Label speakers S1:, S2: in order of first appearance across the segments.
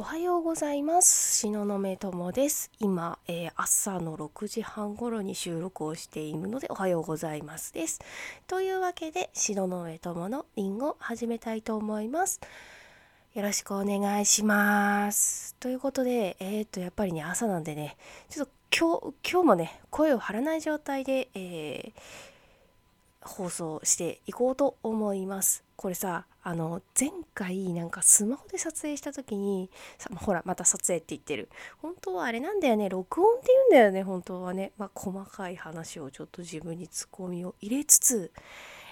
S1: おはようございます。東雲友です。今、えー、朝の6時半頃に収録をしているのでおはようございますです。というわけで東雲友のリンゴ始めたいと思います。よろしくお願いします。ということでえー、っとやっぱりね朝なんでねちょっと今日今日もね声を張らない状態で、えー、放送していこうと思います。これさあの前回なんかスマホで撮影した時にさほらまた撮影って言ってる。本当はあれなんだよね。録音って言うんだよね本当はね。まあ細かい話をちょっと自分にツッコミを入れつつ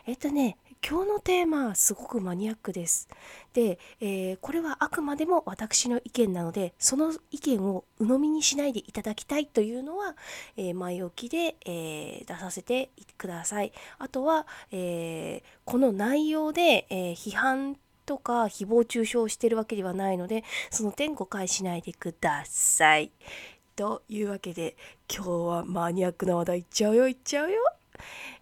S1: えっとね今日のテーマすごくマニアックです。で、えー、これはあくまでも私の意見なのでその意見を鵜呑みにしないでいただきたいというのは、えー、前置きで、えー、出させてください。あとは、えこの内容で、え批判とか誹謗中傷してるわけではないのでその点誤解しないでください。というわけで今日はマニアックな話題いっちゃうよいっちゃうよ。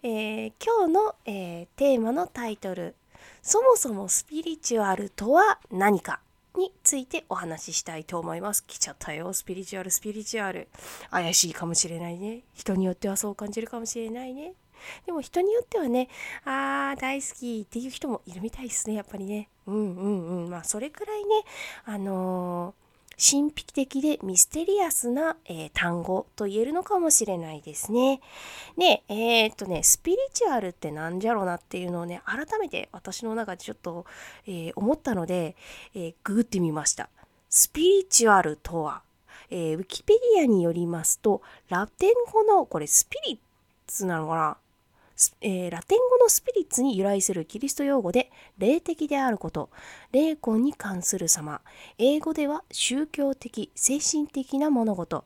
S1: えー、今日の、えー、テーマのタイトル「そもそもスピリチュアルとは何か?」についてお話ししたいと思います。来ちゃったよ。スピリチュアル、スピリチュアル。怪しいかもしれないね。人によってはそう感じるかもしれないね。でも人によってはね、あー大好きっていう人もいるみたいですね、やっぱりね。うんうんうん。まあそれくらいね、あのー神秘的でミステリアスな、えー、単語と言えるのかもしれないですね。で、えー、っとね、スピリチュアルって何じゃろうなっていうのをね、改めて私の中でちょっと、えー、思ったので、えググってみました。スピリチュアルとは、えウィキペディアによりますと、ラテン語の、これスピリッツなのかな？えー、ラテン語のスピリッツに由来するキリスト用語で霊的であること霊魂に関する様。英語では宗教的精神的な物事。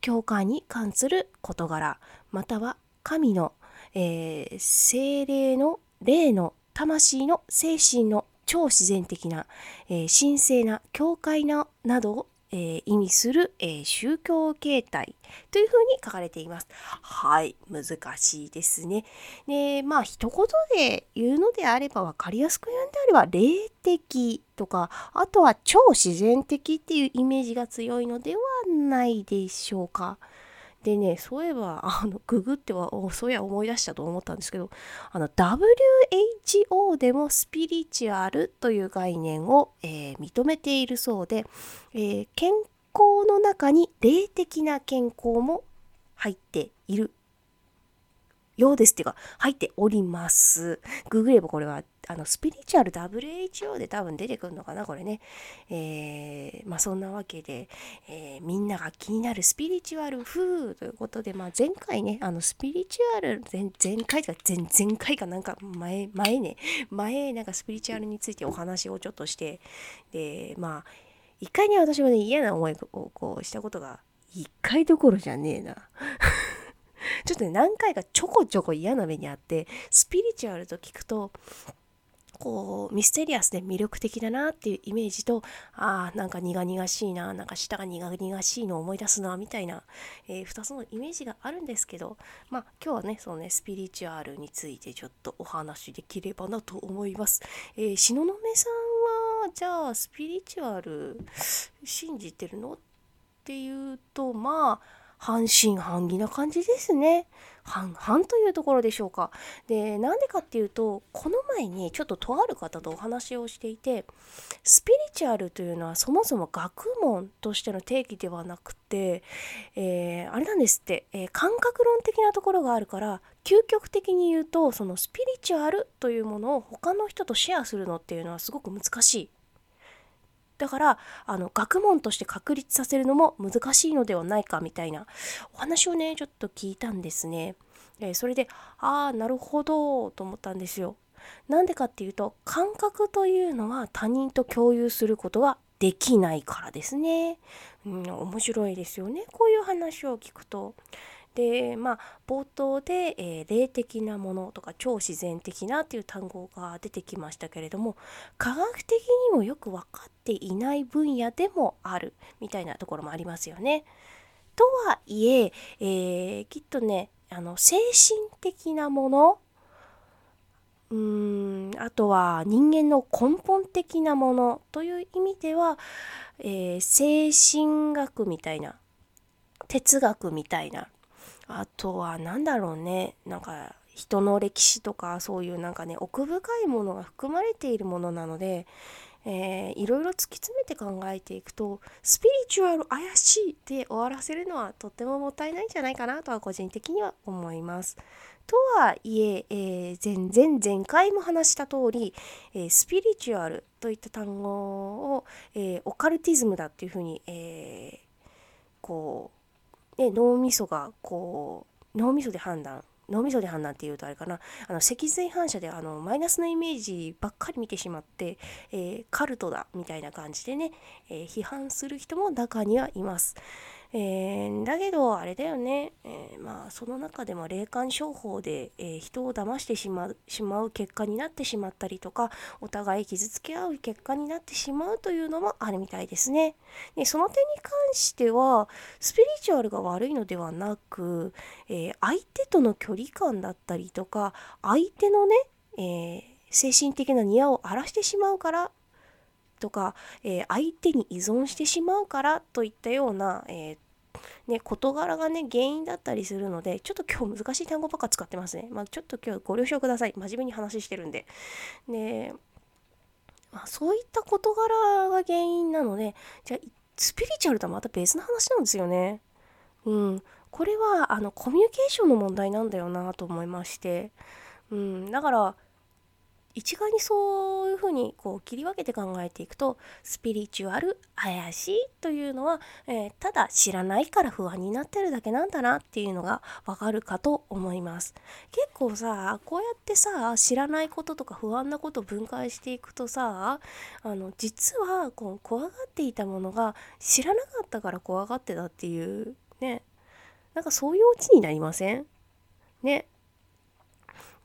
S1: 教会に関する事柄。または神の、えー、精霊の霊の魂の精神の超自然的な、えー、神聖な教会ななどえー、意味する、えー、宗教形態というふうに書かれています。はい、難しいですね。で、まあ一言で言うのであれば分かりやすく言うんであれば霊的とかあとは超自然的っていうイメージが強いのではないでしょうか。でね、そういえば、あの、ググっては、そういや思い出したと思ったんですけど、あの、WHO でもスピリチュアルという概念を、えー、認めているそうで、えー、健康の中に霊的な健康も入っているようですっていうか、入っております。ググればこれは、あの、スピリチュアル WHO で多分出てくるのかな、これね。えー、まあそんなわけで、えー、みんなが気になるスピリチュアル風ということで、まあ前回ね、あの、スピリチュアル、前前回とか前前回かなんか前、前ね、前なんかスピリチュアルについてお話をちょっとして、で、まあ、一回ね、私もね、嫌な思いをこうしたことが、一回どころじゃねえな。ちょっとね、何回かちょこちょこ嫌な目にあって、スピリチュアルと聞くと、こうミステリアスで魅力的だなっていうイメージとああなんか苦々しいななんか舌が苦々しいのを思い出すなみたいな、えー、2つのイメージがあるんですけどまあ今日はねそのねスピリチュアルについてちょっとお話できればなと思います。えー、東雲さんはじゃあスピリチュアル信じてるの？っていうとまあ半信半疑な感じですね。半々というところでしょうか。で、なんでかっていうと、この前にちょっととある方とお話をしていて、スピリチュアルというのはそもそも学問としての定義ではなくて、えー、あれなんですって、えー、感覚論的なところがあるから、究極的に言うと、そのスピリチュアルというものを他の人とシェアするのっていうのはすごく難しい。だからあの学問として確立させるのも難しいのではないかみたいなお話をねちょっと聞いたんですね。えそれでああなるほどと思ったんですよ。なんでかっていうと感覚というのは他人と共有することができないからですね。うん、面白いですよねこういう話を聞くと。でまあ冒頭で、えー、霊的なものとか超自然的なっていう単語が出てきましたけれども科学的にもよく分かっていない分野でもあるみたいなところもありますよね。とはいええー、きっとねあの精神的なものうーんあとは人間の根本的なものという意味では、えー、精神学みたいな哲学みたいなあとは何だろうねなんか人の歴史とかそういうなんかね奥深いものが含まれているものなので、えー、いろいろ突き詰めて考えていくとスピリチュアル怪しいで終わらせるのはとってももったいないんじゃないかなとは個人的には思います。とはいええー、前前前回も話した通り、えー、スピリチュアルといった単語を、えー、オカルティズムだっていうふうに、えこう、ね、脳みそがこう脳みそで判断脳みそで判断っていうとあれかなあの脊髄反射であのマイナスのイメージばっかり見てしまって、えー、カルトだみたいな感じでね、えー、批判する人も中にはいます。えー、だけどあれだよね、えー、まあその中でも霊感商法で、えー、人を騙してしまうしまう結果になってしまったりとかお互い傷つけ合う結果になってしまうというのもあるみたいですね。でその点に関してはスピリチュアルが悪いのではなく、え相手との距離感だったりとか相手のね、え精神的なニアを荒らしてしまうからとか、えー、相手に依存してしまうからといったような、えー、ね、事柄がね原因だったりするのでちょっと今日難しい単語ばっか使ってますね。まあ、ちょっと今日ご了承ください真面目に話してるんで。で、まあ、そういった事柄が原因なのでじゃあスピリチュアルとはまた別の話なんですよね。うん、これはあのコミュニケーションの問題なんだよなと思いまして、うん、だから一概にそういうふうにこう切り分けて考えていくとスピリチュアル怪しいというのは、えー、ただ知らないから不安になってるだけなんだなっていうのがわかるかと思います。結構さこうやってさ知らないこととか不安なこと分解していくとさあの実はこう怖がっていたものが知らなかったから怖がってたっていうね。なんかそういうオチになりません？ね。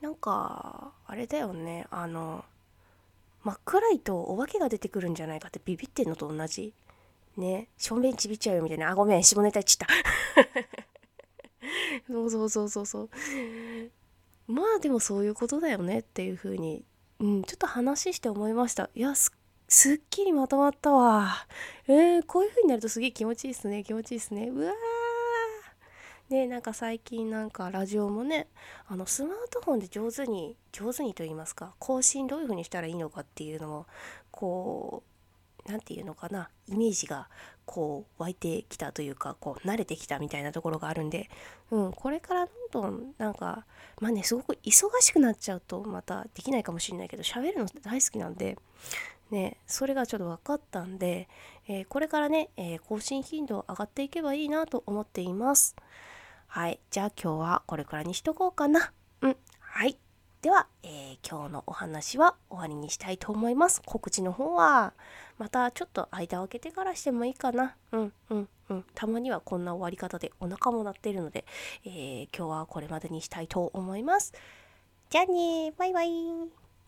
S1: なんかあれだよね。あの真っ暗いとお化けが出てくるんじゃないかってビビってんのと同じ。ね。正面ちびっちゃうよみたいな。あごめん下ネタちった。そうそうそうそうそう。まあでもそういうことだよねっていう風にうんちょっと話して思いました。いやすっきりまとまったわ。えー、こういう風になるとすげえ気持ちいいっすね気持ちいいっすね。うわー。でなんか最近なんかラジオもねあのスマートフォンで上手に上手にと言いますか更新どういう風にしたらいいのかっていうのもこう何て言うのかなイメージがこう湧いてきたというかこう慣れてきたみたいなところがあるんで、うん、これからどんどんなんかまあねすごく忙しくなっちゃうとまたできないかもしれないけど喋るの大好きなんでね、それがちょっと分かったんで、えー、これからね、えー、更新頻度上がっていけばいいなと思っています。はい。じゃあ今日はこれくらいにしとこうかな。うん。はい。では、えー、今日のお話は終わりにしたいと思います。告知の方は、またちょっと間を空けてからしてもいいかな。うんうんうん。たまにはこんな終わり方でお腹も鳴ってるので、えー、今日はこれまでにしたいと思います。じゃあねバイバイ。